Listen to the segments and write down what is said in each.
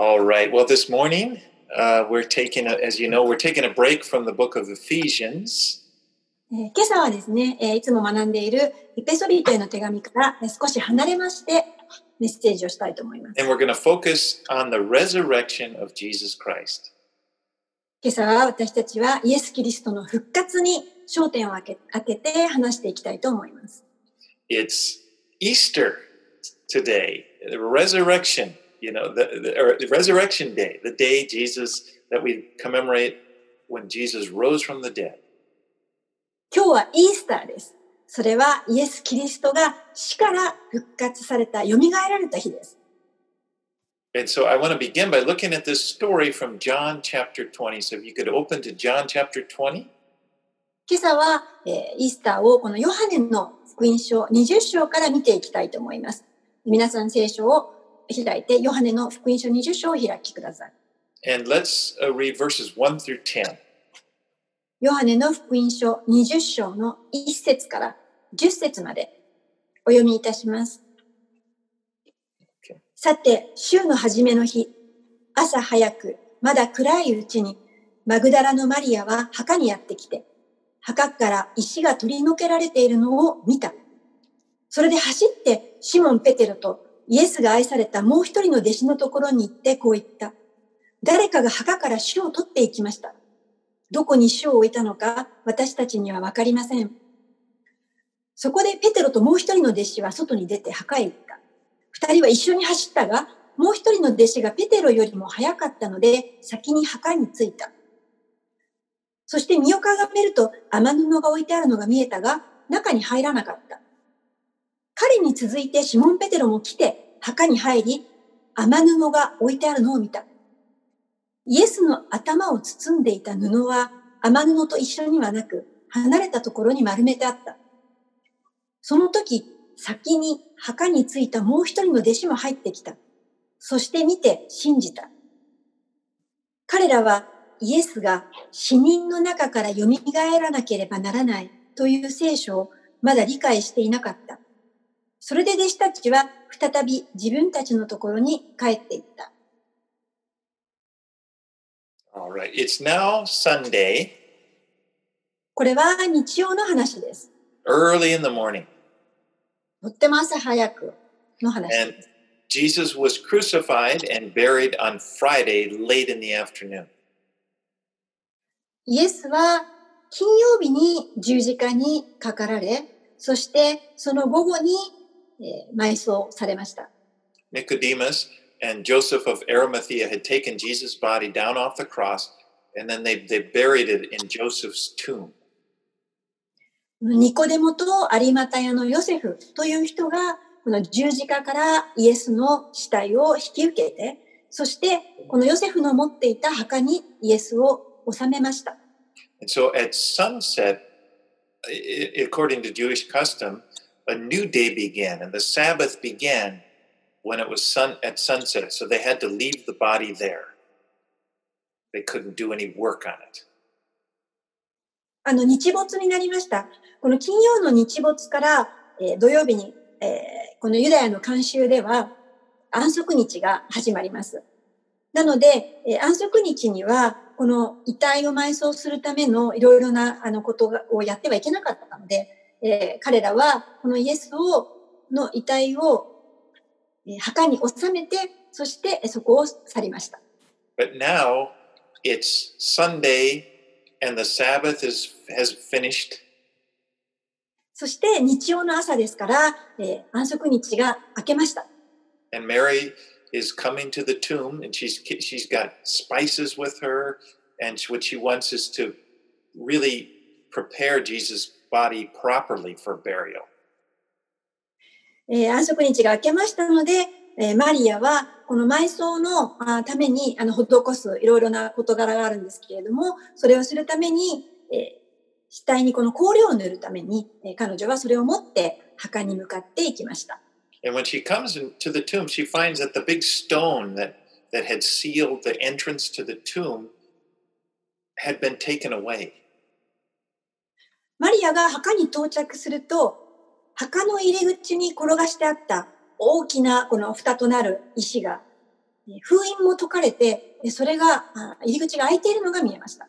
All right. Well, this morning uh, we're taking, a, as you know, we're taking a break from the book of Ephesians. えー今朝はですね、えーいつも学んでいるエペソビトへの手紙からえー少し離れましてメッセージをしたいと思います。And we're going to focus on the resurrection of Jesus Christ. 今朝は私たちはイエス・キリストの復活に焦点を当け当てて話していきたいと思います。It's Easter today, the resurrection, you know, the, the, or the resurrection day, the day Jesus that we commemorate when Jesus rose from the dead. 今日はイースターです。それはイエス・キリストが死から復活された、蘇られた日です。 And so I want to begin by looking at this story from John chapter 20. So if you could open to John chapter 20. 今朝は、えーイースターをこのヨハネの福音書20章から見ていきたいと思います。皆さん聖書を 開いて、ヨハネの福音書20章を開きください。And let's uh, read verses 1 through 10. ヨハネの福音書20章の1節から10節までお読みいたします。Okay. さて、週の初めの日、朝早く、まだ暗いうちに、マグダラのマリアは墓にやってきて、墓から石が取り除けられているのを見た。それで走ってシモン・ペテロとイエスが愛されたもう一人の弟子のところに行ってこう言った。誰かが墓から死を取っていきました。どこに死を置いたのか私たちにはわかりません。そこでペテロともう一人の弟子は外に出て墓へ行った。二人は一緒に走ったが、もう一人の弟子がペテロよりも早かったので先に墓に着いた。そして身をかがめると雨布が置いてあるのが見えたが、中に入らなかった。彼に続いてシモン・ペテロも来て墓に入り、雨布が置いてあるのを見た。イエスの頭を包んでいた布は雨布と一緒にはなく、離れたところに丸めてあった。その時、先に墓に着いたもう一人の弟子も入ってきた。そして見て信じた。彼らはイエスが死人の中から蘇らなければならないという聖書をまだ理解していなかった。それで弟子たちは再び自分たちのところに帰っていった。All right. It's now Sunday, これは日曜の話です。early in the morning. とっても朝早くの話 And です。Jesus was crucified and buried on Friday late in the afternoon. イエスは金曜日に十字架にかかられ、そしてその午後に、えー埋葬されました。Nicodemus and Joseph of Arimathea had taken Jesus' body down off the cross and then they, they buried it in Joseph's tomb. ニコデモと有マタヤのヨセフという人が、この十字架からイエスの死体を引き受けて、そしてこのヨセフの持っていた墓にイエスを収めました。And so at sunset, according to Jewish custom, a new day began and the Sabbath began when it was sun at sunset. So they had to leave the body there. They couldn't do any work on it. あの、日没になりました。この金曜の日没から、えー土曜日に、えーこのユダヤの慣習では安息日が始まります。なので、えー安息日には、この遺体を埋葬するためのいろいろなあのことがをやってはいけなかったので、えー彼らはこのイエスを、の遺体を、えー墓に収めて、そしてえーそこを去りました。But now it's Sunday and the Sabbath is has finished そして日曜の朝ですから、えー安息日が明けました。and Mary is coming to the tomb and she's she's got spices with her and what she wants is to really prepare Jesus body properly for burial. えー安息日が明けましたので、えーマリアはこの埋葬のあためにあの施すいろいろな事柄があるんですけれども、それをするために、えー死体にこの香料を塗るために、えー彼女はそれを持って墓に向かっていきました。And when she comes into the tomb, she finds that the big stone that that had sealed the entrance to the tomb had been taken away. マリアが墓に到着すると、墓の入り口に転がしてあった大きなこの蓋となる石が封印も解かれて、それが入り口が開いているのが見えました。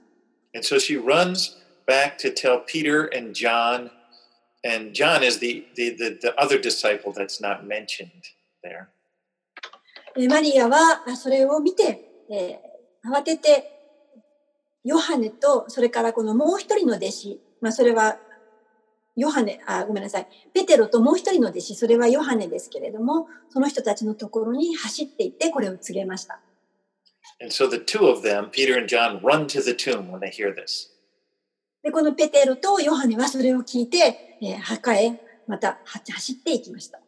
And so she runs back to tell Peter and John, and John is the, the, the, the other disciple that's not mentioned there. マリアはそれを見て、えー、慌ててヨハネとそれからこのもう一人の弟子、まあ、それはヨハネ、あ、ごめんなさい。ペテロともう一人の弟子、それはヨハネですけれども、その人たちのところに走っていってこれを告げました。And so the two of them, Peter and John, run to the tomb when they hear this. で、このペテロとヨハネはそれを聞いて、えー、墓へまた走っていきました。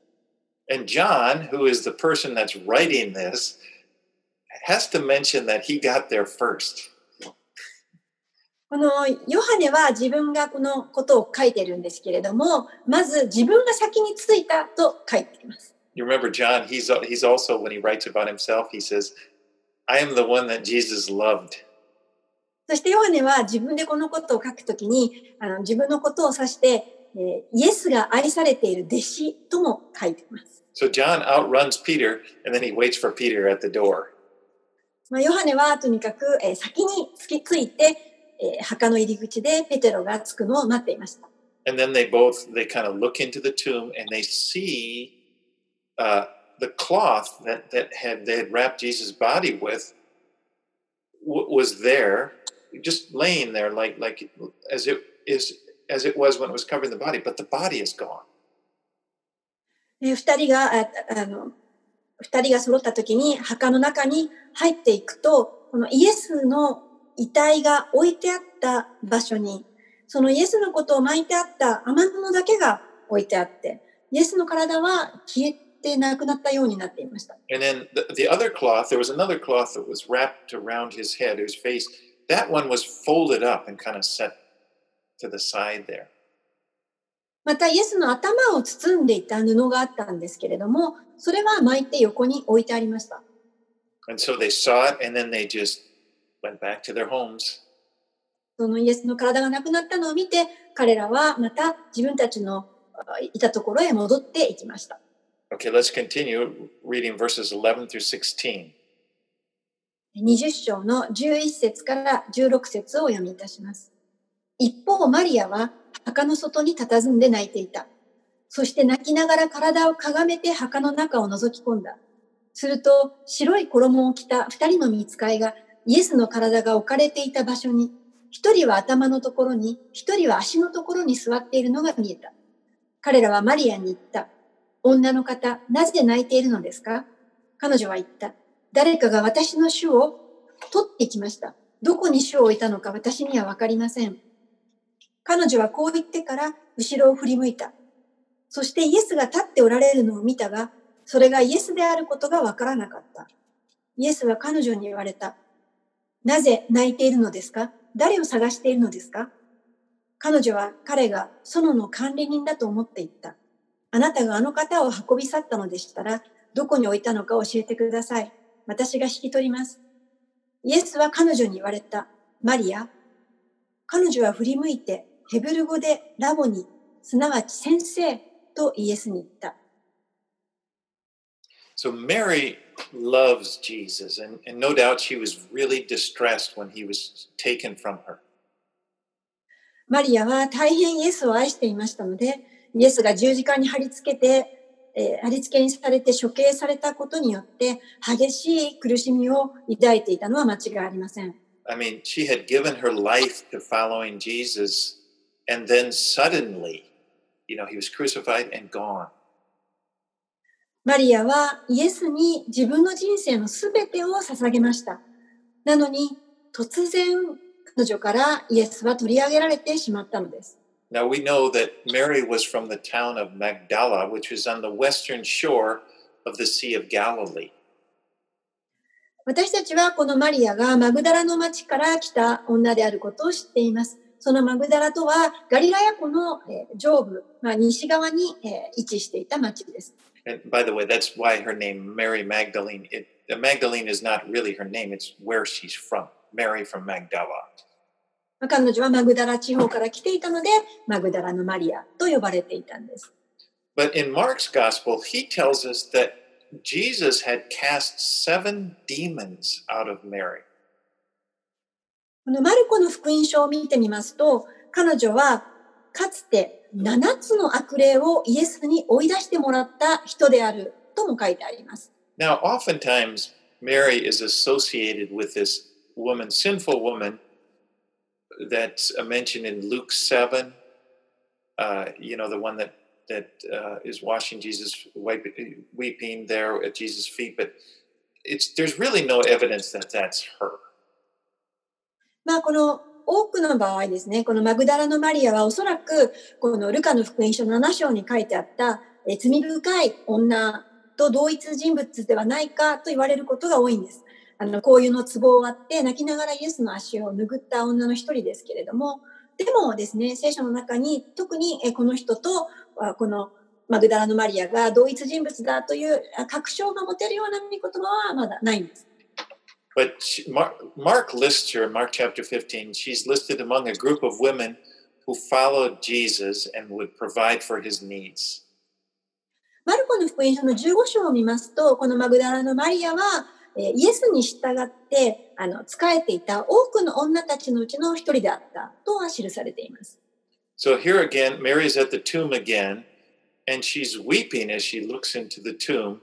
And John, who is the person that's writing this, has to mention that he got there first. このヨハネは自分がこのことを書いてるんですけれども、まず自分が先についたと書いています。You remember John, he's, he's also, when he writes about himself, he says, I am the one that Jesus loved. そしてヨハネは自分でこのことを書くときにあの自分のことを指して、えー、イエスが愛されている弟子とも書いています。So John outruns Peter and then he waits for Peter at the door. まあヨハネはとにかく、えー、先につきついて、えー、墓の入り口でペテロが着くのを待っていました。And then they both, they kind of look into the tomb and they see uh, the cloth that, that had, they had wrapped Jesus' body with was there, just laying there like, like as it is, as it was when it was covering the body, but the body is gone. 二人が、ああの、二人が揃った時に墓の中に入っていくと、このイエスの遺体が置いてあった場所に、そのイエスのことを巻いてあった雨布だけが置いてあって、イエスの体は消えてなくなったようになっていました。And then the, the other cloth, there was another cloth that was wrapped around his head, his face. That one was folded up and kind of set to the side there. また、イエスの頭を包んでいた布があったんですけれども、それは巻いて横に置いてありました。And so they saw it and then they just went back to their homes. そのイエスの体がなくなったのを見て、彼らはまた自分たちのいたところへ戻っていきました。Okay, let's continue reading verses 11 through 16. 20章の11節から16節をお読みいたします。一方、マリアは墓の外に佇んで泣いていた。そして泣きながら体をかがめて墓の中を覗き込んだ。すると、白い衣を着た二人の見つかいがイエスの体が置かれていた場所に、一人は頭のところに、一人は足のところに座っているのが見えた。彼らはマリアに言った。女の方、なぜ泣いているのですか？彼女は言った。誰かが私の主を取ってきました。どこに主を置いたのか私にはわかりません。彼女はこう言ってから後ろを振り向いた。そしてイエスが立っておられるのを見たが、それがイエスであることがわからなかった。イエスは彼女に言われた。なぜ泣いているのですか？誰を探しているのですか？彼女は彼が園の管理人だと思っていった。あなたがあの方を運び去ったのでしたら、どこに置いたのか教えてください。私が引き取ります。イエスは彼女に言われた。マリア。彼女は振り向いて、ヘブル語でラボに、すなわち先生とイエスに言った。So Mary loves Jesus, and, and no doubt she was really distressed when he was taken from her. マリアは大変イエスを愛していましたので、イエスが十字架に貼り付けて、えー、貼り付けにされて処刑されたことによって激しい苦しみを抱いていたのは間違いありません。I mean, she had given her life to following Jesus, and then suddenly, you know, he was crucified and gone. マリアはイエスに自分の人生のすべてを捧げました。なのに突然彼女からイエスは取り上げられてしまったのです。Now we know that Mary was from the town of Magdala, which is on the western shore of the Sea of Galilee. 私たちはこのマリアがマグダラの町から来た女であることを知っています。そのマグダラとはガリラヤ湖の上部、まあ、西側に位置していた町です。And by the way, that's why her name Mary Magdalene. It, Magdalene is not really her name; it's where she's from. Mary from Magdala. 彼女はマグダラ地方から来ていたので、マグダラのマリアと呼ばれていたんです。But in Mark's gospel, he tells us that Jesus had cast seven demons out of Mary. このマルコの福音書を見てみますと、彼女はかつて 7つの悪霊をイエスに追い出してもらった人であるとも書いてあります。Now, oftentimes, Mary is associated with this woman, sinful woman, that's uh, mentioned in Luke 7. Uh, you know, the one that, that uh, is washing Jesus, wipe, weeping there at Jesus' feet. But it's, there's really no evidence that that's her. まあこの多くの場合ですね、このマグダラのマリアはおそらくこのルカの福音書7章に書いてあったえ罪深い女と同一人物ではないかと言われることが多いんです。あの、こういうの壺を割って泣きながらイエスの足を拭った女の一人ですけれども、でもですね、聖書の中に特にえこの人とこのマグダラのマリアが同一人物だという確証が持てるような御言葉はまだないんです。But she, Mark, Mark lists her in Mark chapter 15. She's listed among a group of women who followed Jesus and would provide for his needs. マルコの福音書の15章を見ますと、このマグダラのマリアは、えーイエスに従って、あの、仕えていた多くの女たちのうちの一人であったとは記されています。 So here again, Mary's at the tomb again, and she's weeping as she looks into the tomb.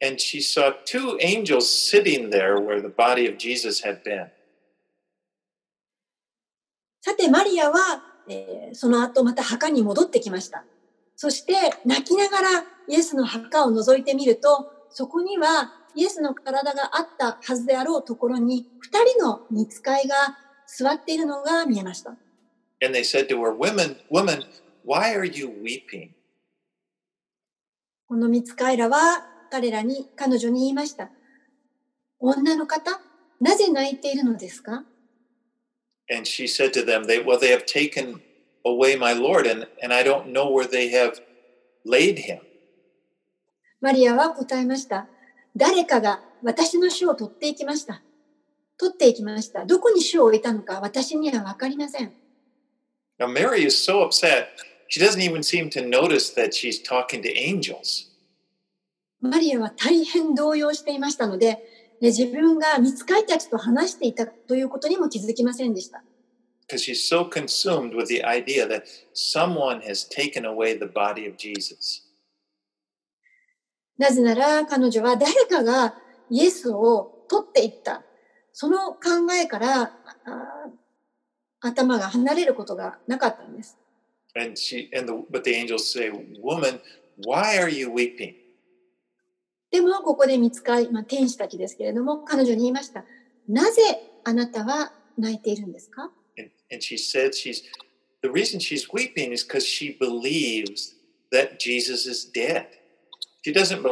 And she saw two angels sitting there where the body of Jesus had been. さて、マリアは、えーその後また墓に戻ってきました。そして、泣きながらイエスの墓を覗いてみると、そこにはイエスの体があったはずであろうところに、二人の見つかいが座っているのが見えました。And they said to her, Women, woman, why are you weeping? この見つかいらは彼らに、彼女に言いました。女の方、なぜ泣いているのですか And she said to them, they, Well, they have taken away my Lord, and, and I don't know where they have laid him. マリアは答えました。誰かが私の主を取っていきました。取っていきました。どこに主を置いたのか私にはわかりません。Now, Mary is so upset, she doesn't even seem to notice that she's talking to angels. マリアは大変動揺していましたので、自分が見つかりたちと話していたということにも気づきませんでした。なぜなら彼女は誰かがイエスを取っていった。その考えから頭が離れることがなかったんです。でもここで見つかい、まあ、天使たちですけれども彼女に言いました。なぜあなたは泣いているんですか And, and she said she's the reason she's weeping is because she believes that Jesus is dead. She doesn't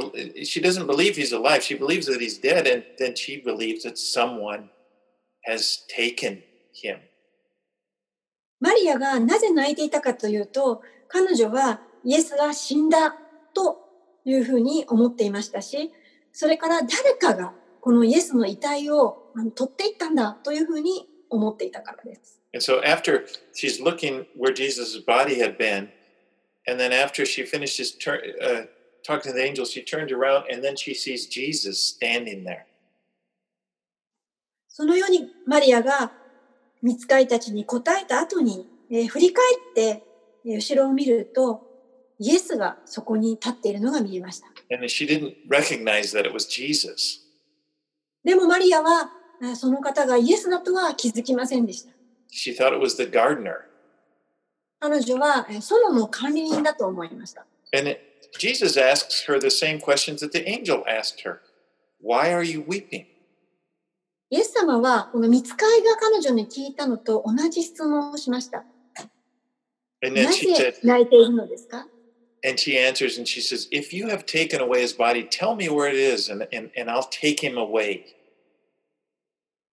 she doesn't believe he's alive. She believes that he's dead, and then she believes that someone has taken him. マリアがなぜ泣いていたかというと、彼女はイエスが死んだというふうに思っていましたし、それから誰かがこのイエスの遺体を取っていったんだというふうに思っていたからです。And so after she's looking where Jesus' body had been, and then after she finishes turn, uh, talking to the angels, she turns around and then she sees Jesus standing there. そのようにマリアが見つかいたちに答えた後に、えー振り返って、えー後ろを見ると、イエスがそこに立っているのが見えました。でもマリアはその方がイエスだとは気づきませんでした。彼女はソロの管理人だと思いました。イエス様はこの見つかりが彼女に聞いたのと同じ質問をしました。Said, 泣いているのですか？and she answers and she says, If you have taken away his body, tell me where it is, and, and, and I'll take him away.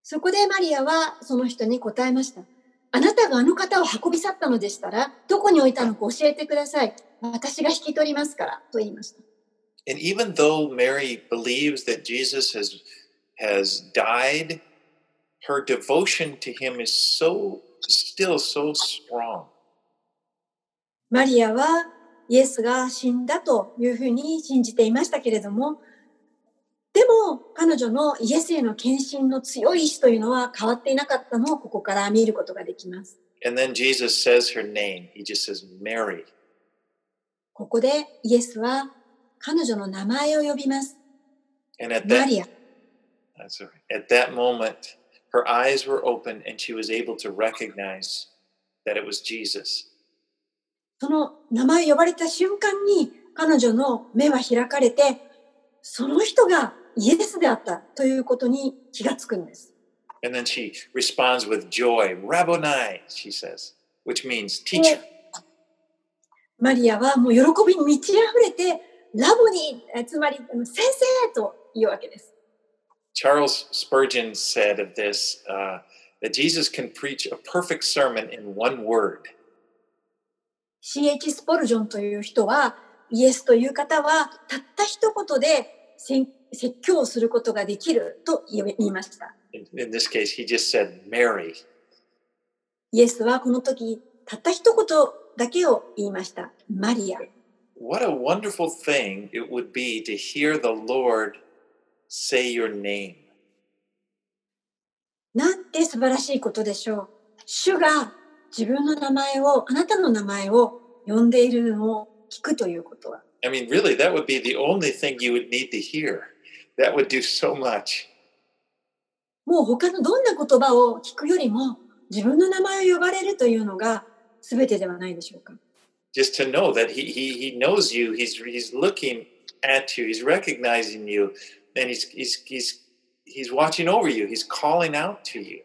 そこでマリアはその人に答えました。あなたがあの方を運び去ったのでしたら、どこに置いたのか教えてください。私が引き取りますから、と言いました。 And even though Mary believes that Jesus has has died, her devotion to him is so still so strong. マリアは イエスが死んだというふうに信じていましたけれども、でも彼女のイエスへの献身の強い意志というのは変わっていなかったのをここから見ることができます。And then Jesus says her name. He just says Mary. ここでイエスは彼女の名前を呼びます。And at マ that, リア。that's all right. at that moment, her eyes were open and she was able to recognize that it was Jesus. その名前呼ばれた瞬間に彼女の目は開かれて、その人がイエスであったということに気がつくんです。And then she responds with joy, Rabboni, she says, which means teacher. マリアはもう喜びに満ち溢れて、ラボに、えつまり先生というわけです。Charles Spurgeon said of this uh, that Jesus can preach a perfect sermon in one word. C.H. スポルジョンという人は、イエスという方は、たった一言で宣説教をすることができると言いました。In this case, he just said Mary. イエスはこの時、たった一言だけを言いました。マリア。What a wonderful thing it would be to hear the Lord say your name. なんて素晴らしいことでしょう。主が自分の名前を、あなたの名前を呼んでいるのを聞くということは。I mean, really, that would be the only thing you would need to hear. That would do so much. もう他のどんな言葉を聞くよりも、自分の名前を呼ばれるというのが全てではないでしょうか。Just to know that he, he, he knows you, he's, he's looking at you, he's recognizing you, and he's, he's, he's, he's watching over you, he's calling out to you.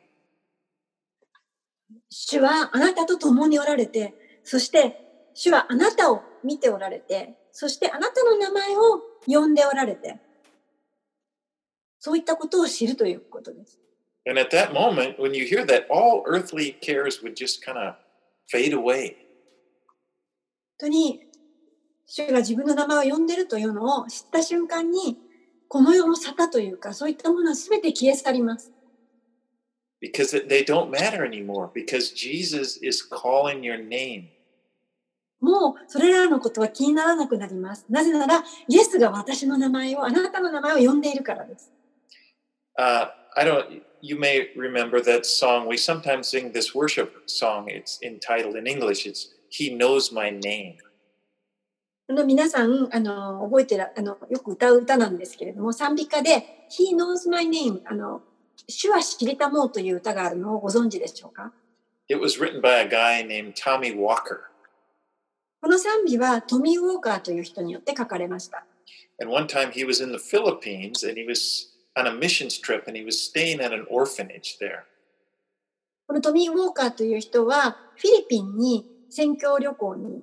主はあなたと共におられて、そして主はあなたを見ておられて、そしてあなたの名前を呼んでおられて、そういったことを知るということです。And at that moment, when you hear that, all earthly cares would just kind of fade away. 本当に、主が自分の名前を呼んでるというのを知った瞬間に、この世の沙汰というか、そういったものは全て消え去ります。because it- they don't matter anymore because Jesus is calling your name. もう、それらのことは気にならなくなります。なぜなら、イエスが私の名前を、あなたの名前を呼んでいるからです。 Uh, I don't. You may remember that song. We sometimes sing this worship song. It's entitled in English. It's "He Knows My Name." あの皆さん、あの、覚えてる、あの、よく歌う歌なんですけれども、賛美歌で、He knows my name、あの、 主は知りたもうという歌があるのをご存知でしょうか It was written by a guy named Tommy Walker. この賛美はトミー・ウォーカーという人によって書かれました。And one time he was in the Philippines and he was on a missions trip and he was staying at an orphanage there. このトミー・ウォーカーという人は、フィリピンに宣教旅行に、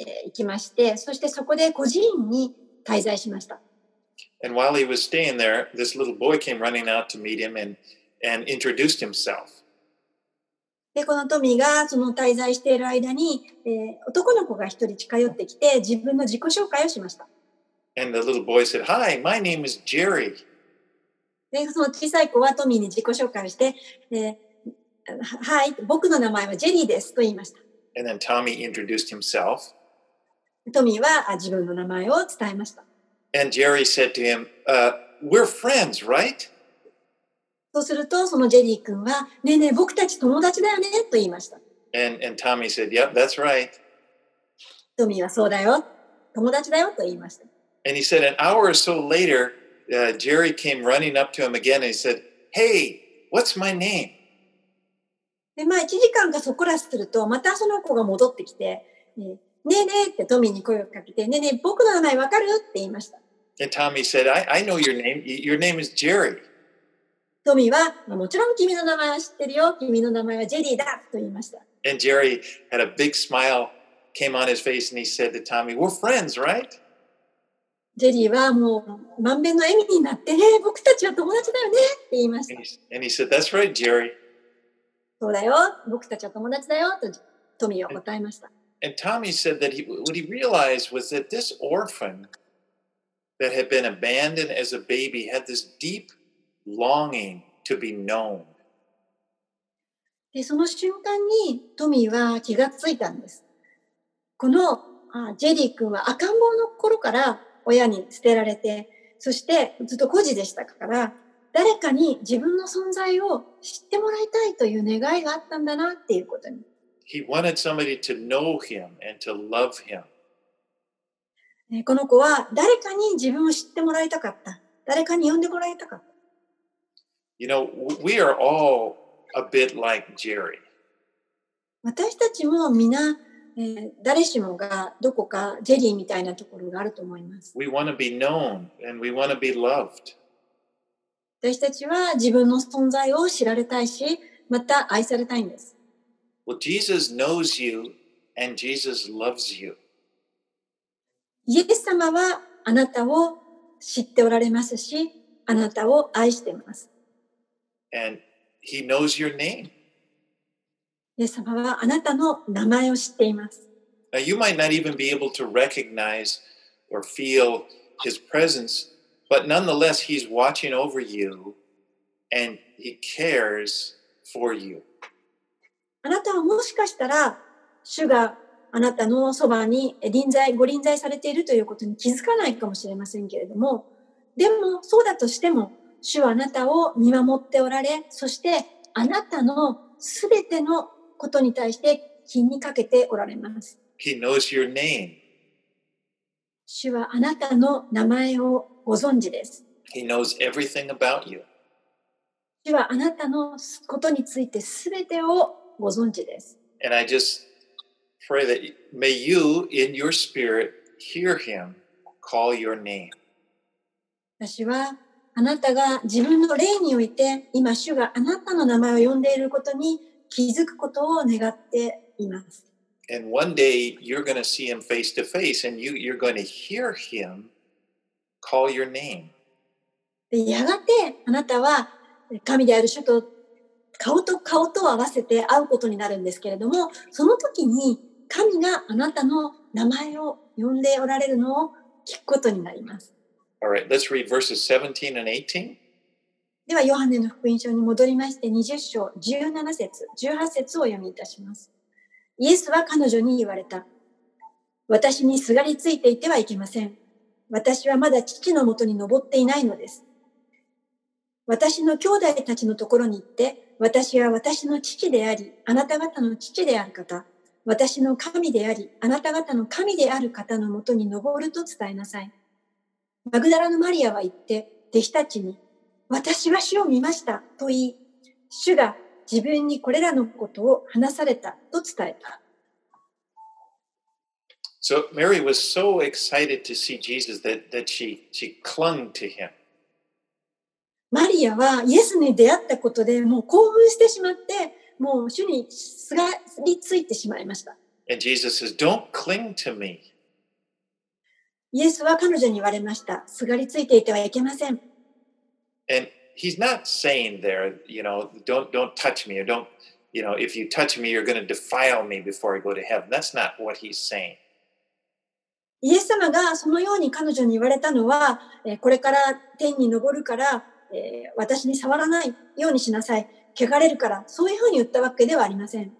えー行きまして、そしてそこで孤児院に滞在しました。And while he was staying there, this little boy came running out to meet him and and introduced himself. で、このトミーがその滞在している間に、えー男の子が一人近寄ってきて、自分の自己紹介をしました。And the little boy said, "Hi, my name is Jerry." で、その小さい子はトミーに自己紹介をして、えーははい、僕の名前はジェリーですと言いました。And then Tommy introduced himself. トミーはあ自分の名前を伝えました。And Jerry said to him, uh, We're friends, right? そうすると、そのジェリー君は、ねえねえ、僕たち友達だよねと言いました。And, and Tommy said, Yep, that's right. トミーはそうだよ。友達だよと言いました。And he said, An hour or so later, uh, Jerry came running up to him again and he said, Hey, what's my name? で、まあ、1時間かそこらすると、またその子が戻ってきて、えーねえねえってトミーに声をかけて、ねえねえ、僕の名前わかるって言いました。And Tommy said, I, I know your name. Y- Your name is Jerry. トミーは、まあもちろん君の名前は知ってるよ。君の名前はジェリーだと言いました。 And Jerry had a big smile came on his face and he said to Tommy, We're friends, right? ジェリーはもう満面の笑みになって、ねえ僕たちは友達だよねって言いました And。he, and he said, That's right, Jerry. そうだよ。僕たちは友達だよとトミーは答えました。 And Tommy said that he, what he realized was that this orphan that had been abandoned as a baby had this deep longing to be known. で、その瞬間にトミーは気がついたんです。このあジェリー君は赤ん坊の頃から親に捨てられて、そしてずっと孤児でしたから、誰かに自分の存在を知ってもらいたいという願いがあったんだなっていうことに。He wanted somebody to know him and to love him. この子は誰かに自分を知ってもらいたかった。誰かに呼んでもらいたかった。You know, we are all a bit like Jerry. 私たちも皆、えー、誰しもがどこかジェリーみたいなところがあると思います。We want to be known and we want to be loved. 私たちは自分の存在を知られたいし、また愛されたいんです。Well, Jesus knows you and Jesus loves you. イエス様はあなたを知っておられますし、あなたを愛しています。And he knows your name. イエス様はあなたの名前を知っています。Now, you might not even be able to recognize or feel his presence But nonetheless, he's watching over you and he cares for you. あなたはもしかしたら、主が あなたのそばに臨在、ご臨在されているということに気づかないかもしれませんけれども、でもそうだとしても、主はあなたを見守っておられ、そしてあなたのすべてのことに対して気にかけておられます。He knows your name. 主はあなたの名前をご存知です。He knows everything about you. 主はあなたのことについてすべてをご存知です。And I just pray that may you in your spirit hear him call your name. 私はあなたが自分の霊において今主があなたの名前を呼んでいることに気づくことを願っています。And one day you're going to see him face to face and you, you're going to hear him call your name. でやがてあなたは神である主と顔と顔と合わせて会うことになるんですけれども、その時に神があなたの名前を呼んでおられるのを聞くことになります。Alright, let's read verses 17 and 18. では、ヨハネの福音書に戻りまして、20章17節18節を読みいたします。イエスは彼女に言われた。私にすがりついていてはいけません。私はまだ父のもとに登っていないのです。私の兄弟たちのところに行って、私は私の父であり、あなた方の父である方、私の神であり、あなた方の神である方のもとに登ると伝えなさい。マグダラのマリアは言って、弟子たちに、私は主を見ましたと言い、主が自分にこれらのことを話されたと伝えた。So Mary was so excited to see Jesus that, that she, she clung to him. マリアはイエスに出会ったことでもう興奮してしまって、もう主にすがりついてしまいました。And Jesus says, Don't cling to me. イエスは彼女に言われました。すがりついていてはいけません。And he's not saying there, you know, don't don't touch me or don't, you know, if you touch me, you're going to defile me before I go to heaven. That's not what he's saying. イエス様がそのように彼女に言われたのは、これから天に昇るから、えー、私に触らないようにしなさい。汚れるから、そういうふうに言ったわけではありません。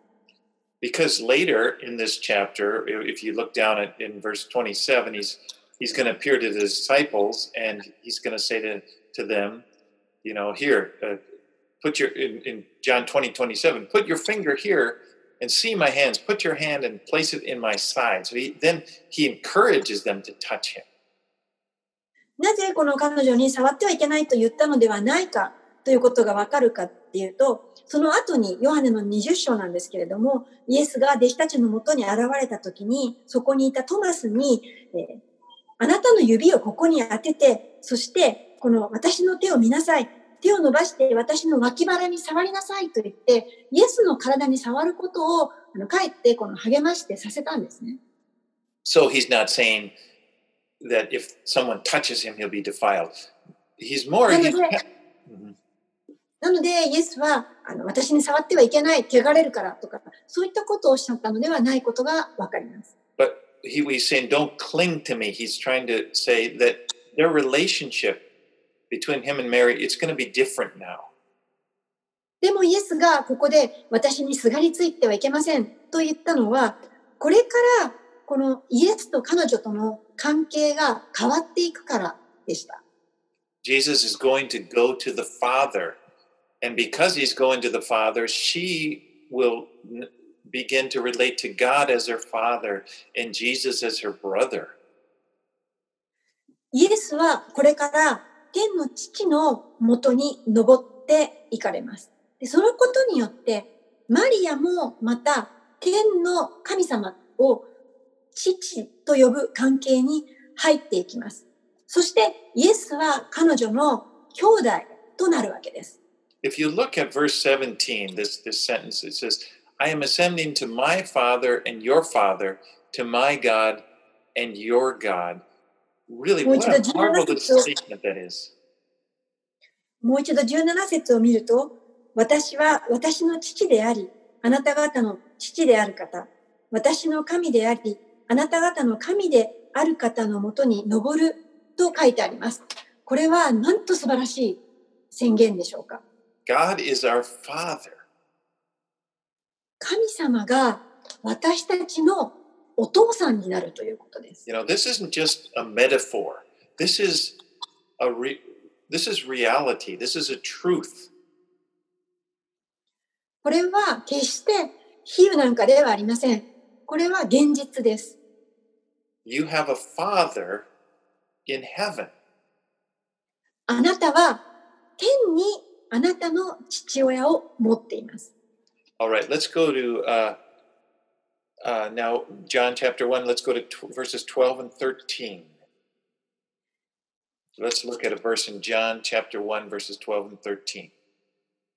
Because later in this chapter, if you look down at in verse 27, he's he's going to appear to the disciples and he's going to say to, to them, you know, here, uh, put your, in, in John 20, 27, put your finger here and see my hands. Put your hand and place it in my side. So he, then he encourages them to touch him. なぜこの彼女に触ってはいけないと言ったのではないかということがわかるかっていうと、その後にヨハネの20章なんですけれども、イエスが弟子たちのもとに現れた時に、そこにいたトマスに、えー、あなたの指をここに当てて、そしてこの私の手を見なさい。手を伸ばして私の脇腹に触りなさいと言って、イエスの体に触ることを、あの、かえってこの励ましてさせたんですね。So he's not saying that if someone touches him, he'll be defiled. He's more... なのでイエスはあの私に触ってはいけない、汚れるからとか、そういったことをおっしゃったのではないことがわかります。But he was saying, don't cling to me. He's trying to say that their relationship between him and Mary, it's going to be different now. でもイエスがここで私にすがりついてはいけませんと言ったのは、これからこのイエスと彼女との関係が変わっていくからでした。Jesus is going to go to the Father. And because he's going to the Father, she will begin to relate to God as her Father and Jesus as her brother. イエスはこれから天の父のもとに登っていかれます。でそのことによって、マリアもまた天の神様を父と呼ぶ関係に入っていきます。そしてイエスは彼女の兄弟となるわけです。If you look at verse 17, this, this sentence, it says, I am ascending to my Father and your Father, to my God and your God. Really, what a marvelous statement that is. もう一度17節を見ると、私は私の父であり、あなた方の父である方、私の神であり、あなた方の神である方のもとに登ると書いてあります。これはなんと素晴らしい宣言でしょうか。God is our Father. 神様が私たちのお父さんになるということです。You know, this isn't just a metaphor. This is a re- this is reality. This is a truth. これは決して比喩なんかではありません。これは現実です。You have a Father in heaven. あなたは天にあなたの父親を持っています。 All right, let's go to uh, uh, now John chapter 1. Let's go to tw- verses 12 and 13. Let's look at a verse in John chapter 1, verses 12 and 13.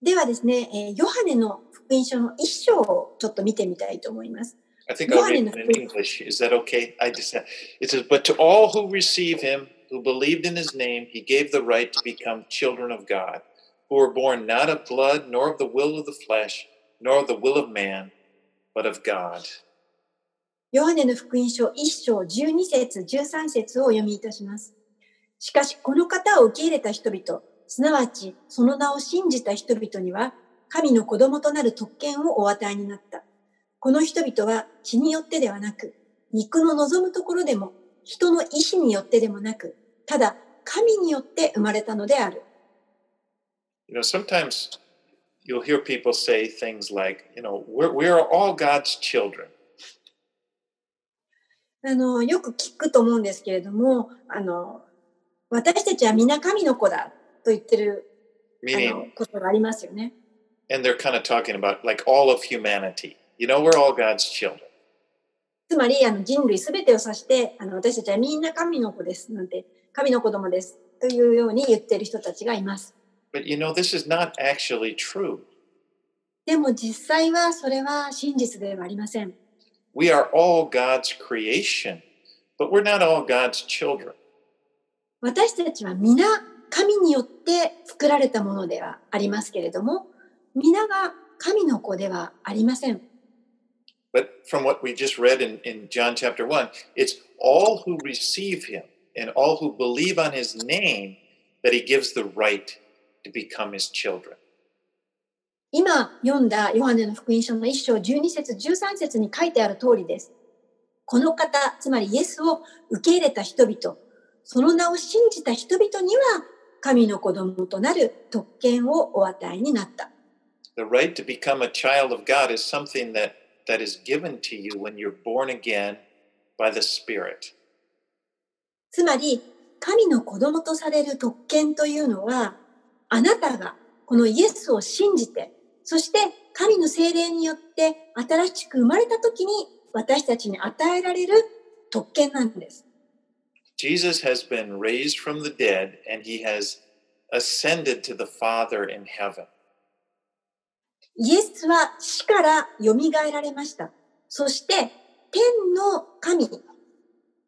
ではですね、えーヨハネの福音書の一章をちょっと見てみたいと思います。 I think I'll read it in English. Is that okay? I just it says, But to all who receive him, who believed in his name, he gave the right to become children of God, Who were born not of blood, nor of the will of the flesh, nor of the will of man, but of God. ヨハネの福音書一章12節13節をお読みいたします。しかし、この方を受け入れた人々、すなわちその名を信じた人々には、神の子供となる特権をお与えになった。この人々は血によってではなく、肉の望むところでも、人の意志によってでもなく、ただ神によって生まれたのである。You know, sometimes you'll hear people say things like, you know, we're, we're all God's children. あの、よく聞くと思うんですけれども、あの、私たちは皆神の子だと言ってるあ Meaning, のことがありますよね。and they're kind of talking about like all of humanity. You know, we're all God's children. つまりあの人類すべてを指してあの私たちはみんな神の子ですなんて神の子供ですというように言っている人たちがいます。But you know, this is not actually true. でも実際はそれは真実ではありません。 We are all God's creation, but we're not all God's children. 私たちは皆神によって作られたものではありますけれども皆が神の子ではありません。 But from what we just read in, in John chapter 1, it's all who receive him and all who believe on his name that he gives the right to become his children. 今読んだヨハネの福音書の1章12節13節に書いてある通りです。この方、つまりイエスを受け入れた人々、その名を信じた人々には神の子供となる特権をお与えになった。The right to become a child of God is something that, that is given to you when you're born again by the Spirit. つまり、神の子供とされる特権というのは、あなたがこのイエスを信じて、そして神の精霊によって新しく生まれた時に私たちに与えられる特権なんです。Jesus has been raised from the dead and he has ascended to the Father in heaven. イエスは死から蘇られました。そして天の神、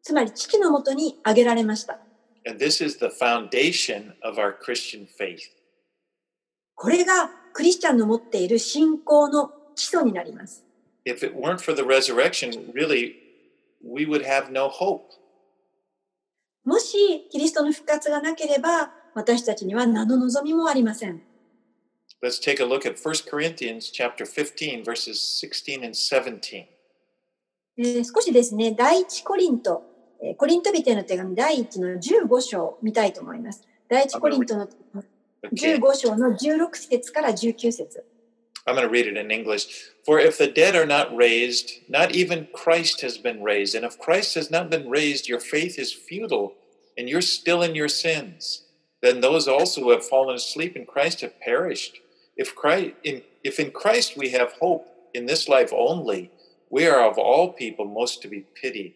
つまり父のもとに挙げられました。And this is the foundation of our Christian faith. これがクリスチャンの持っている信仰の基礎になります。If it weren't for the resurrection, really, we would have no hope. もしキリストの復活がなければ、私たちには何の望みもありません。Let's take a look at 1 Corinthians chapter 15 verses 16 and 17. えー少しですね、第一コリント、えーコリント人への手紙第一の15章を見たいと思います。第一コリントの Okay. 15章の16節から19節 I'm going to read it in English. For if the dead are not raised, not even Christ has been raised. And if Christ has not been raised, your faith is futile and you're still in your sins. Then those also who have fallen asleep in Christ have perished. If, Christ, in, if in Christ we have hope in this life only, we are of all people most to be pitied.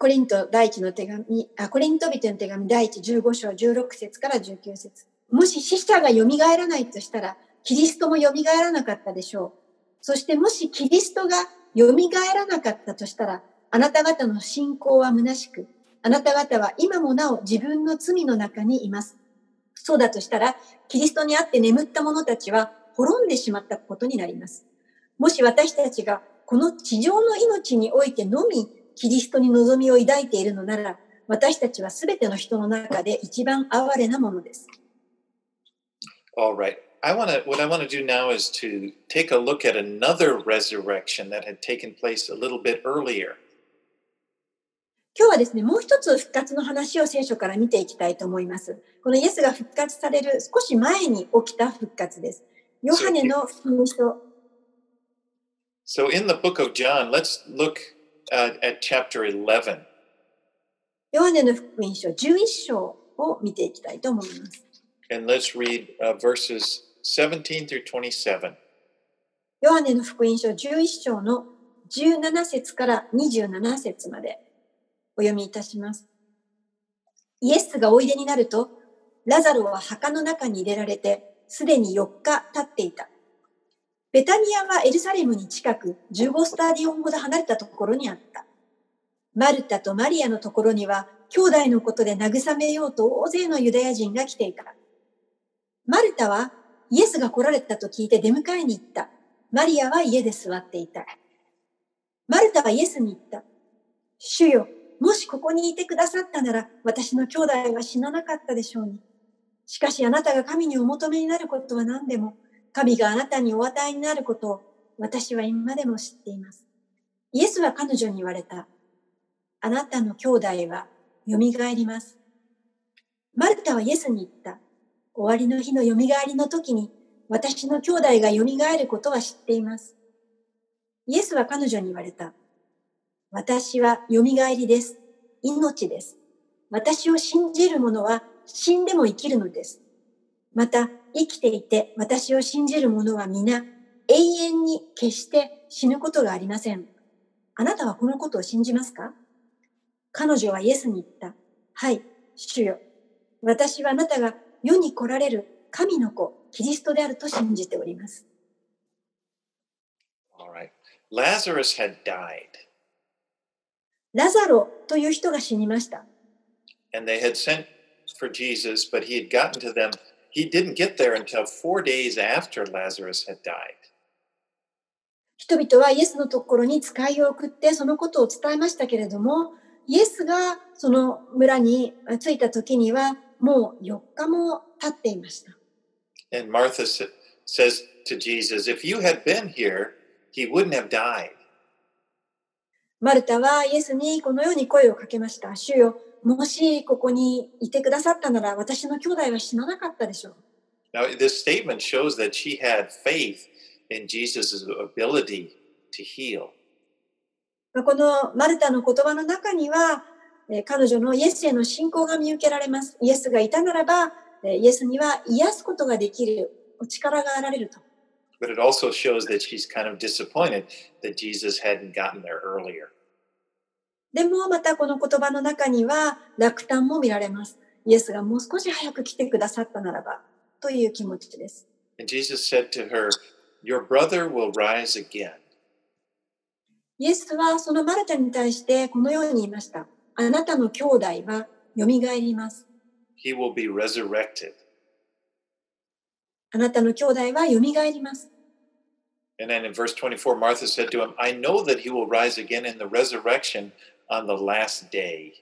コリント第一の手紙、あ、コリント人の手紙第一15章16節から19節もし死者が蘇らないとしたら、キリストも蘇らなかったでしょう。そしてもしキリストが蘇らなかったとしたら、あなた方の信仰は虚しく、あなた方は今もなお自分の罪の中にいます。そうだとしたら、キリストにあって眠った者たちは滅んでしまったことになります。もし私たちがこの地上の命においてのみキリストに望みを抱いているのなら、私たちはすべての人の中で一番哀れなものです。All right. I want to what I want to do now is to take a look at another resurrection that had taken place a little bit earlier. 今日はですね、もう一つ復活の話を聖書から見ていきたいと思います。このイエスが復活される少し前に起きた復活です。ヨハネの福音書 So in the book of John, let's look uh, at chapter 11. ヨハネの福音書11章を見ていきたいと思います。And let's read uh, verses 17 through 27. ヨハネの福音書11章の17節から27節までお読みいたします。イエスがおいでになると、ラザロは墓の中に入れられて、すでに4日経っていた。ベタニアはエルサレムに近く、15スタディオンほど離れたところにあった。マルタとマリアのところには、兄弟のことで慰めようと大勢のユダヤ人が来ていた。マルタはイエスが来られたと聞いて出迎えに行った。マリアは家で座っていた。マルタはイエスに言った。主よ、もしここにいてくださったなら、私の兄弟は死ななかったでしょうに。しかしあなたが神にお求めになることは何でも、神があなたにお与えになることを私は今でも知っています。イエスは彼女に言われた。あなたの兄弟は蘇ります。マルタはイエスに言った。終わりの日の蘇りの時に私の兄弟が蘇ることは知っています。イエスは彼女に言われた。私は蘇りです。命です。私を信じる者は死んでも生きるのです。また、生きていて私を信じる者は皆、永遠に決して死ぬことがありません。あなたはこのことを信じますか？彼女はイエスに言った。はい、主よ。私はあなたが世に来られる神の子、キリストであると信じております。Lazarus had died, ラザロという人が死にました。and they had sent for Jesus, but he had gotten to them. He didn't get there until four days after Lazarus had died. 人々はイエスのところに使いを送ってそのことを伝えましたけれども、イエスがその村に着いた時にはもう4日も経っていました。And Martha sa- says to Jesus, If you had been here, he wouldn't have died. マルタはイエスにこのように声をかけました。主よ、もしここにいてくださったなら私の兄弟は死ななかったでしょう。Now, this statement shows that she had faith in Jesus' ability to heal. まあこのマルタの言葉の中には、えー彼女のイエスへの信仰が見受けられます。イエスがいたならば、えーイエスには癒すことができるお力があられると。But it also shows that she's kind of disappointed that Jesus hadn't gotten there earlier. でもまたこの言葉の中には落胆も見られます。イエスがもう少し早く来てくださったならばという気持ちです。And Jesus said to her, Your brother will rise again. イエスはそのマルタに対してこのように言いました。あなたの兄弟は蘇ります。He will be resurrected. あなたの兄弟は蘇ります。And then in verse 24, Martha said to him, I know that he will rise again in the resurrection on the last day.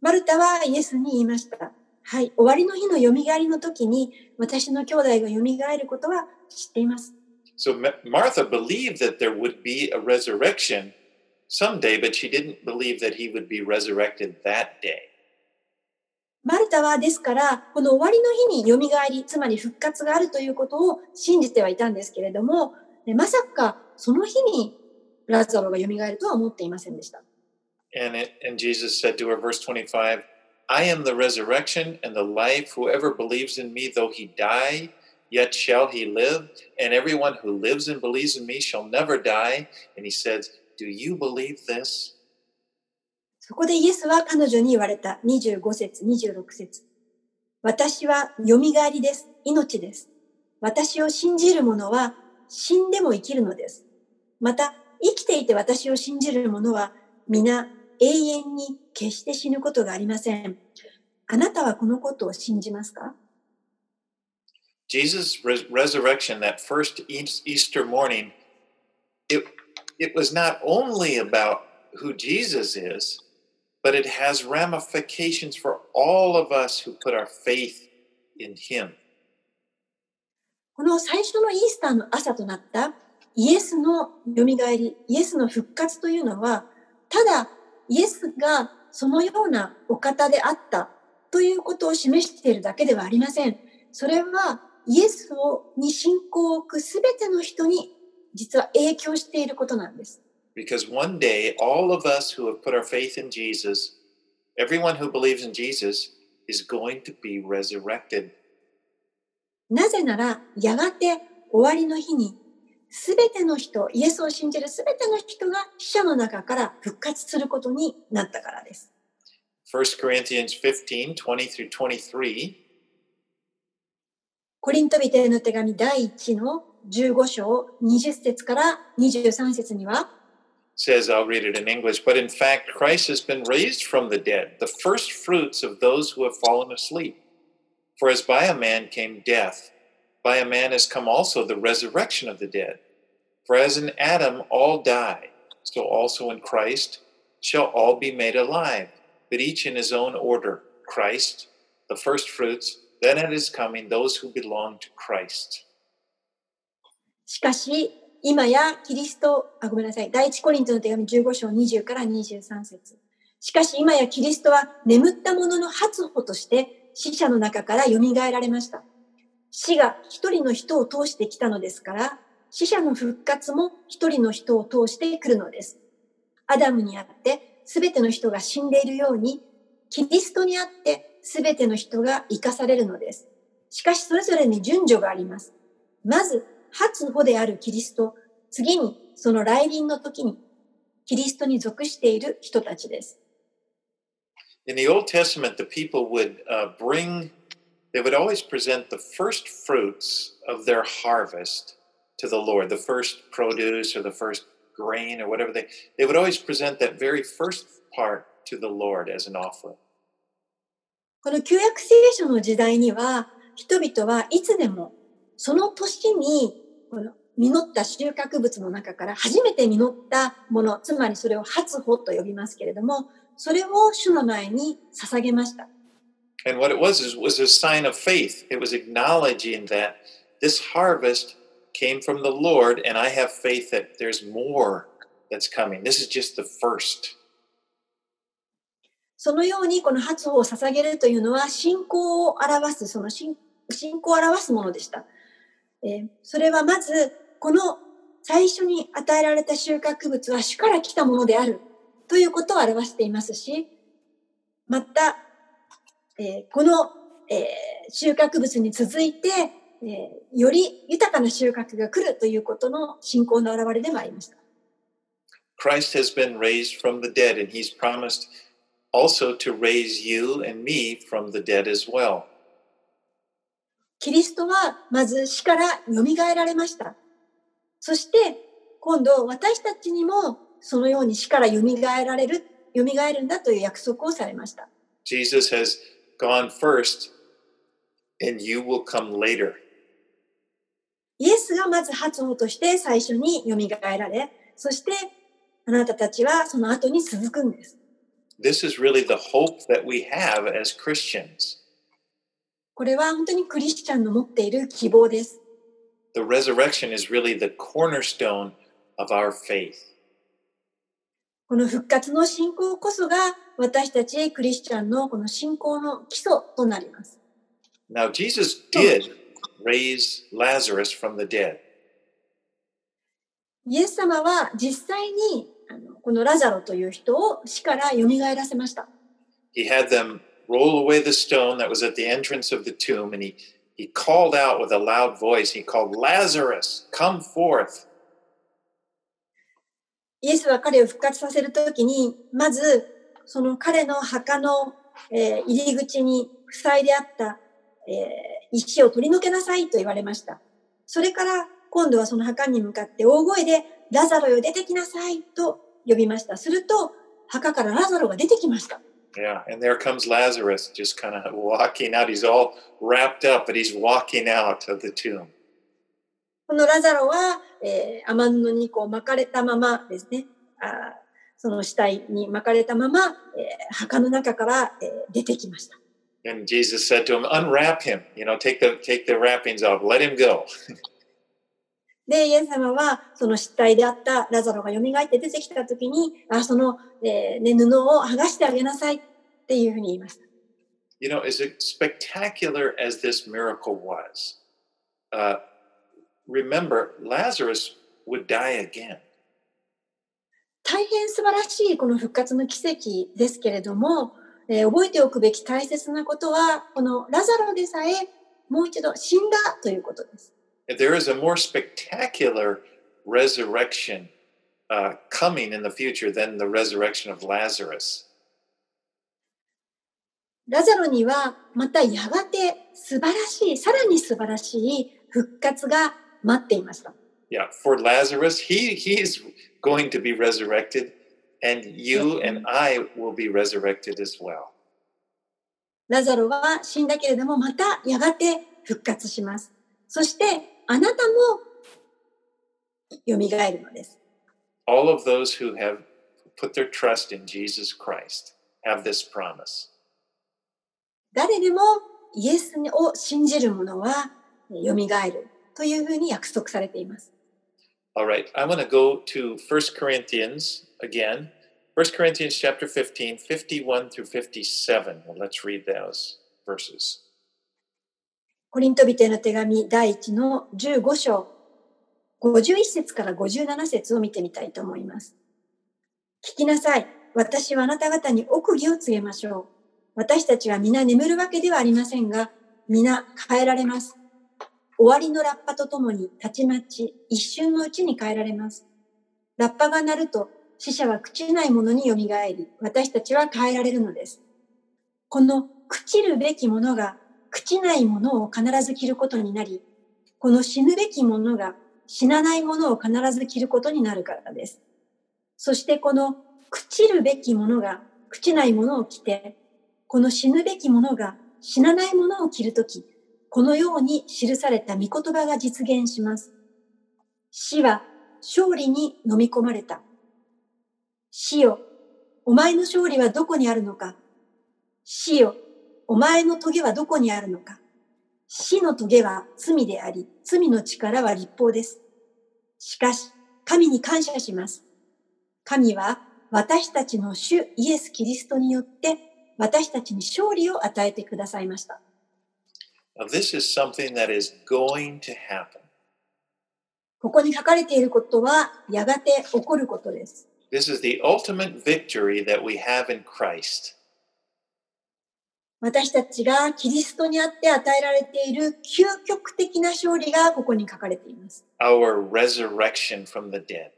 マルタはイエスに言いました。はい、終わりの日の蘇りの時に私の兄弟が蘇ることは知っています。So Ma- Martha believed that there would be a resurrection someday, but she didn't believe that he would be resurrected that day. マルタはですから、この終わりの日によみがえり、つまり復活があるということを信じてはいたんですけれども、でまさかその日にラザロがよみがえるとは思っていませんでした。And, it, and Jesus said to her, verse 25, I am the resurrection and the life. Whoever believes in me, though he die, yet shall he live. And everyone who lives and believes in me shall never die. And he says, Do you believe this? そこでイエスは彼女に言われた25節、26節私はよみがえりです。命です。私を信じる者は死んでも生きるのです。また、生きていて私を信じる者は皆 永遠に決して死ぬことがありません。あなたはこのことを信じますか Jesus' res- resurrection that first Eas- Easter morning, it, it was not only about who Jesus is, but it has ramifications for all of us who put our faith in him. この最初のイースターの朝となったイエスの蘇り、イエスの復活というのは、ただイエスがそのようなお方であったということを示しているだけではありません。それはイエスをに信仰を置くすべての人に実は影響していることなんです。Because one day, all of us who have put our faith in Jesus, everyone who believes in Jesus, is going to be resurrected. なぜなら、やがて終わりの日に、すべての人、イエスを信じるすべての人が死者の中から復活することになったからです。1 Corinthians 15 20 through 23. コリントビテへの手紙第1の15章20節から23節には、says, I'll read it in English, but in fact, Christ has been raised from the dead, the first fruits of those who have fallen asleep. For as by a man came death, by a man has come also the resurrection of the dead. For as in Adam all die, so also in Christ shall all be made alive, but each in his own order Christ, the first fruits, then at his coming, those who belong to Christ. しかし、今やキリスト、あ、ごめんなさい。第一コリントの手紙15章20から23節しかし今やキリストは眠った者の初歩として死者の中から蘇られました。死が一人の人を通してきたのですから、死者の復活も一人の人を通してくるのです。アダムにあってすべての人が死んでいるように、キリストにあってすべての人が生かされるのです。しかしそれぞれに順序があります。まず、初歩であるキリスト、次にその来臨の時にキリストに属している人たちです。In the Old Testament, the people would bring, they would always present the first fruits of their harvest to the Lord, the first produce or the first grain or whatever they, they would always present that very first part to the Lord as an offering. この旧約聖書の時代には、人々はいつでもその年にこの実った収穫物の中から初めて実ったもの、つまりそれを初穂と呼びますけれども、それを主の前に捧げました。And what it was was a sign of faith. It was acknowledging that this harvest came from the Lord, and I have faith that there's more that's coming. This is just the first. そのようにこの初穂を捧げるというのは信仰を表す、その信信仰を表すものでした。えーそれはまず、この最初に与えられた収穫物は主から来たものであるということを表していますし、また、えーこの、えー収穫物に続いて、えーより豊かな収穫が来るということの信仰の表れでもありました。Christ has been raised from the dead, and he's promised also to raise you and me from the dead as well. キリストはまず死から蘇られました。そして今度私たちにもそのように死から蘇られる、蘇るんだという約束をされました。Jesus has gone first, and you will come later. イエスがまず初歩として最初に蘇られ、そしてあなたたちはその後に続くんです。This is really the hope that we have as Christians. これは本当にクリスチャンの持っている希望です。the resurrection is really the cornerstone of our faith. この復活の信仰こそが私たちクリスチャンのこの信仰の基礎となります。Now, Jesus did raise Lazarus from the dead. イエス様は実際にあのこのラザロという人を死から蘇らせました。He had them roll away the stone that was at the entrance of the tomb, and he, he called out with a loud voice. He called, Lazarus, come forth. イエスは彼を復活させるときに、まず、その彼の墓の、えー入り口に塞いであった、えー石を取り除けなさいと言われました。それから、今度はその墓に向かって大声で、ラザロよ出てきなさいと呼びました。すると、墓からラザロが出てきました。Yeah, and there comes Lazarus just kind of walking out. He's all wrapped up, but he's walking out of the tomb. このラザロは、えー、雨布にこう巻かれたままですね、あーその死体に巻かれたまま、えー墓の中から、えー出てきました。And Jesus said to him, Unwrap him, you know, take the take the wrappings off, let him go. で、イエス様は、その死体であったラザロが蘇って出てきたときに、あ、その、えーね、布を剥がしてあげなさいっていうふうに言いました。 You know, as spectacular as this miracle was, uh, remember, Lazarus would die again. 大変素晴らしいこの復活の奇跡ですけれども、 えー覚えておくべき大切なことは、このラザロでさえもう一度死んだということです。There is a more spectacular resurrection uh, coming in the future than the resurrection of Lazarus. ラザロにはまたやがて素晴らしい、さらに素晴らしい復活が待っていました。Yeah, for Lazarus, he he is going to be resurrected, and you and I will be resurrected as well. ラザロは死んだけれどもまたやがて復活します。そしてあなたも蘇るのです。 All of those who have put their trust in Jesus Christ have this promise. 誰でもイエスを信じる者は蘇るというふうに約束されています。 All right, I'm going to go to 1 Corinthians again. 1 Corinthians chapter 15, 51 through 57. Well, let's read those verses. コリントビテの手紙第1の15章51節から57節を見てみたいと思います。聞きなさい。私はあなた方に奥義を告げましょう。私たちは皆眠るわけではありませんが、皆変えられます。終わりのラッパとともにたちまち一瞬のうちに変えられます。ラッパが鳴ると死者は朽ちないものによみがえり、私たちは変えられるのです。この朽ちるべきものが朽ちないものを必ず着ることになり、この死ぬべきものが死なないものを必ず着ることになるからです。そしてこの朽ちるべきものが朽ちないものを着て、この死ぬべきものが死なないものを着るとき、このように記された御言葉が実現します。死は勝利に飲み込まれた。死よ、お前の勝利はどこにあるのか。死よ、お前の棘はどこにあるのか。死の棘は罪であり、罪の力は立法です。しかし、神に感謝します。神は私たちの主イエス・キリストによって私たちに勝利を与えてくださいました。Now, this is something that is going to happen. ここに書かれていることはやがて起こることです。This is the ultimate victory that we have in Christ. 私たちがキリストにあって与えられている究極的な勝利がここに書かれています。Our resurrection from the dead.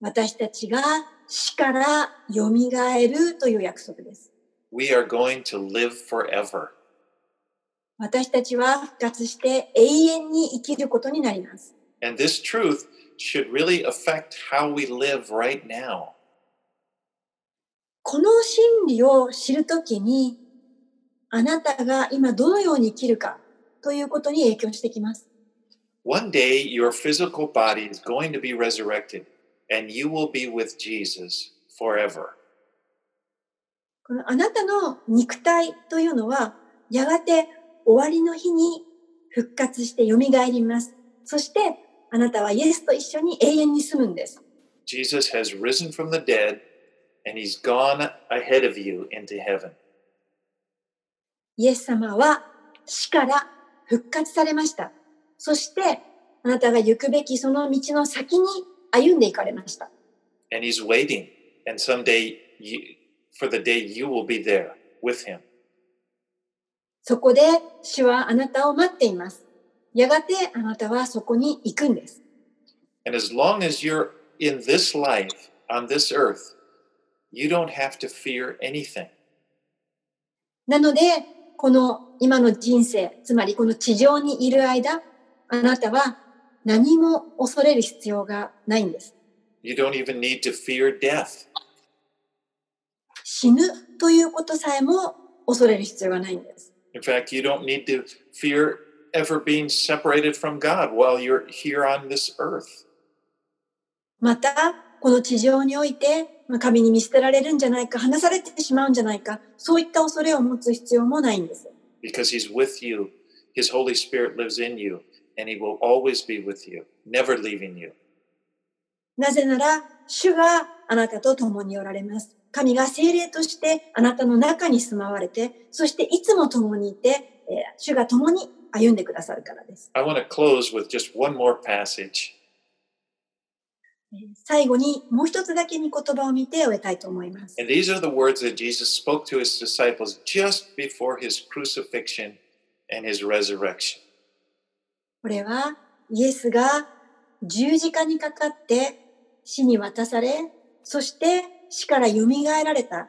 私たちが死から蘇るという約束です。We are going to live forever. 私たちは復活して永遠に生きることになります。And this truth should really affect how we live right now. この真理を知るときに、あなたが今どのように生きるかということに影響してきます。One day, your physical body is going to be resurrected, and you will be with Jesus forever. このあなたの肉体というのは、やがて終わりの日に復活して蘇ります。そして、あなたはイエスと一緒に永遠に住むんです。Jesus has risen from the dead and he's gone ahead of you into heaven. イエス様は死から復活されました。そして、あなたが行くべきその道の先に歩んでいかれました。And he's waiting. And someday, you, for the day you will be there with him. そこで主はあなたを待っています。やがてあなたはそこに行くんです。And as long as you're in this life, on this earth, you don't have to fear anything. なので、この今の人生、つまりこの地上にいる間、あなたは何も恐れる必要がないんです。You don't even need to fear death. 死ぬということさえも恐れる必要がないんです。In fact, you don't need to fear ever being separated from God while you're here on this earth. また、この地上において、まあ神に見捨てられるんじゃないか、離されてしまうんじゃないか、そういった恐れを持つ必要もないんです。because he's with you. His Holy Spirit lives in you, and he will always be with you, never leaving you. なぜなら、主があなたと共におられます。神が精霊としてあなたの中に住まわれて、そしていつも共にいて、えー主が共に歩んでくださるからです。I want to close with just one more passage. えー最後にもう一つだけに言葉を見て終えたいと思います。And these are the words that Jesus spoke to his disciples just before his crucifixion and his resurrection. これはイエスが十字架にかかって死に渡され、そして死から蘇られた、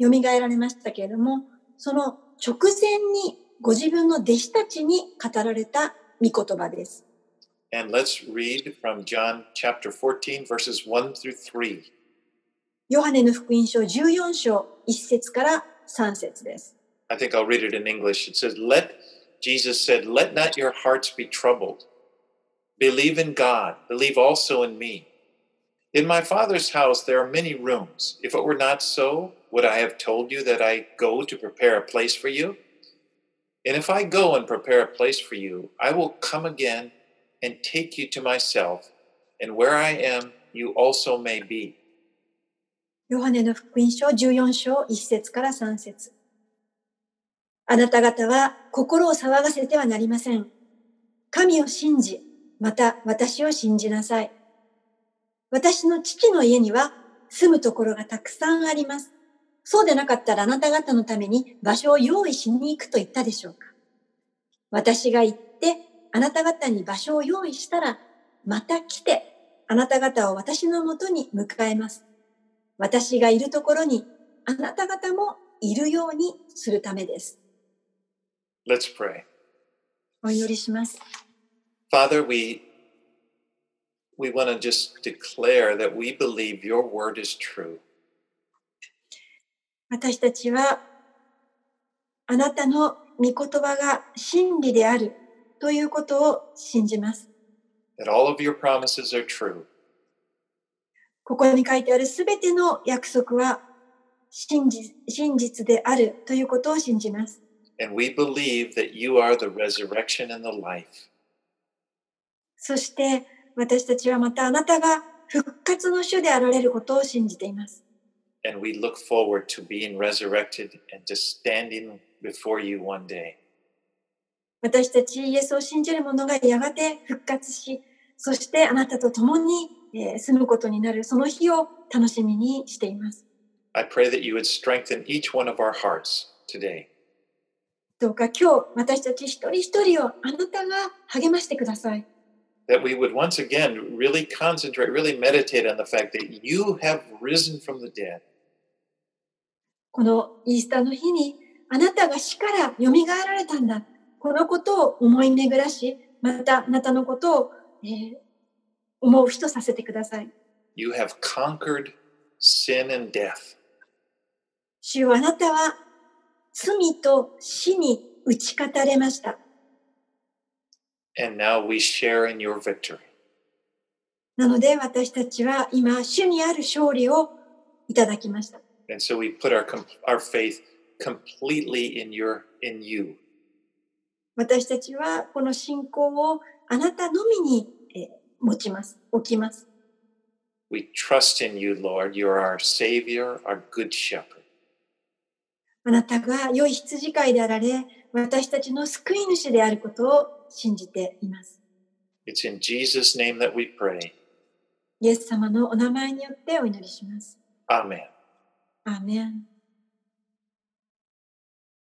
蘇られましたけれども、その直前にご自分の弟子たちに語られた御言葉です。And let's read from John chapter 14, verses 1 through 3. ヨハネの福音書14章1節から3節です。I think I'll read it in English. It says, Let, Jesus said, Let not your hearts be troubled. Believe in God, believe also in me. In my Father's house there are many rooms. If it were not so, would I have told you that I go to prepare a place for you? And if I go and prepare a place for you, I will come again and take you to myself, and where I am, you also may be. ヨハネの福音書14章1節から3節あなた方は心を騒がせてはなりません。神を信じ、また私を信じなさい。私の父の家には住むところがたくさんあります。そうでなかったらあなた方のために場所を用意しに行くと言ったでしょうか。私が行ってあなた方に場所を用意したら、また来てあなた方を私のもとに迎えます。私がいるところにあなた方もいるようにするためです。Let's pray. お祈りします。Father, we we want to just declare that we believe your word is true. 私たちはあなたの御言葉が真理であるということを信じます。That all of your promises are true. ここに書いてあるすべての約束は真実真実であるということを信じます。And we believe that you are the resurrection and the life. そして私たちはまたあなたが復活の主であられることを信じています。And we look forward to being resurrected and to standing before you one day. 私たちイエスを信じる者がやがて復活し、そしてあなたと共にえー住むことになるその日を楽しみにしています。 I pray that you would strengthen each one of our hearts today. どうか今日私たち一人一人をあなたが励ましてください。 That we would once again really concentrate, really meditate on the fact that you have risen from the dead. このイースターの日にあなたが死から蘇られたんだ。このことを思い巡らし、またあなたのことを、えー思う人させてください。You have conquered sin and death. 主よあなたは罪と死に打ち勝たれました。And now we share in your victory. なので私たちは今、主にある勝利をいただきました。And so we put our our faith completely in your in you. 私たちはこの信仰をあなたのみに、えー持ちます。置きます。We trust in you, Lord. You're our Savior, our Good Shepherd. あなたが良い羊飼いであられ、私たちの救い主であることを信じています。It's in Jesus' name that we pray. イエス様のお名前によってお祈りします。アーメン。阿门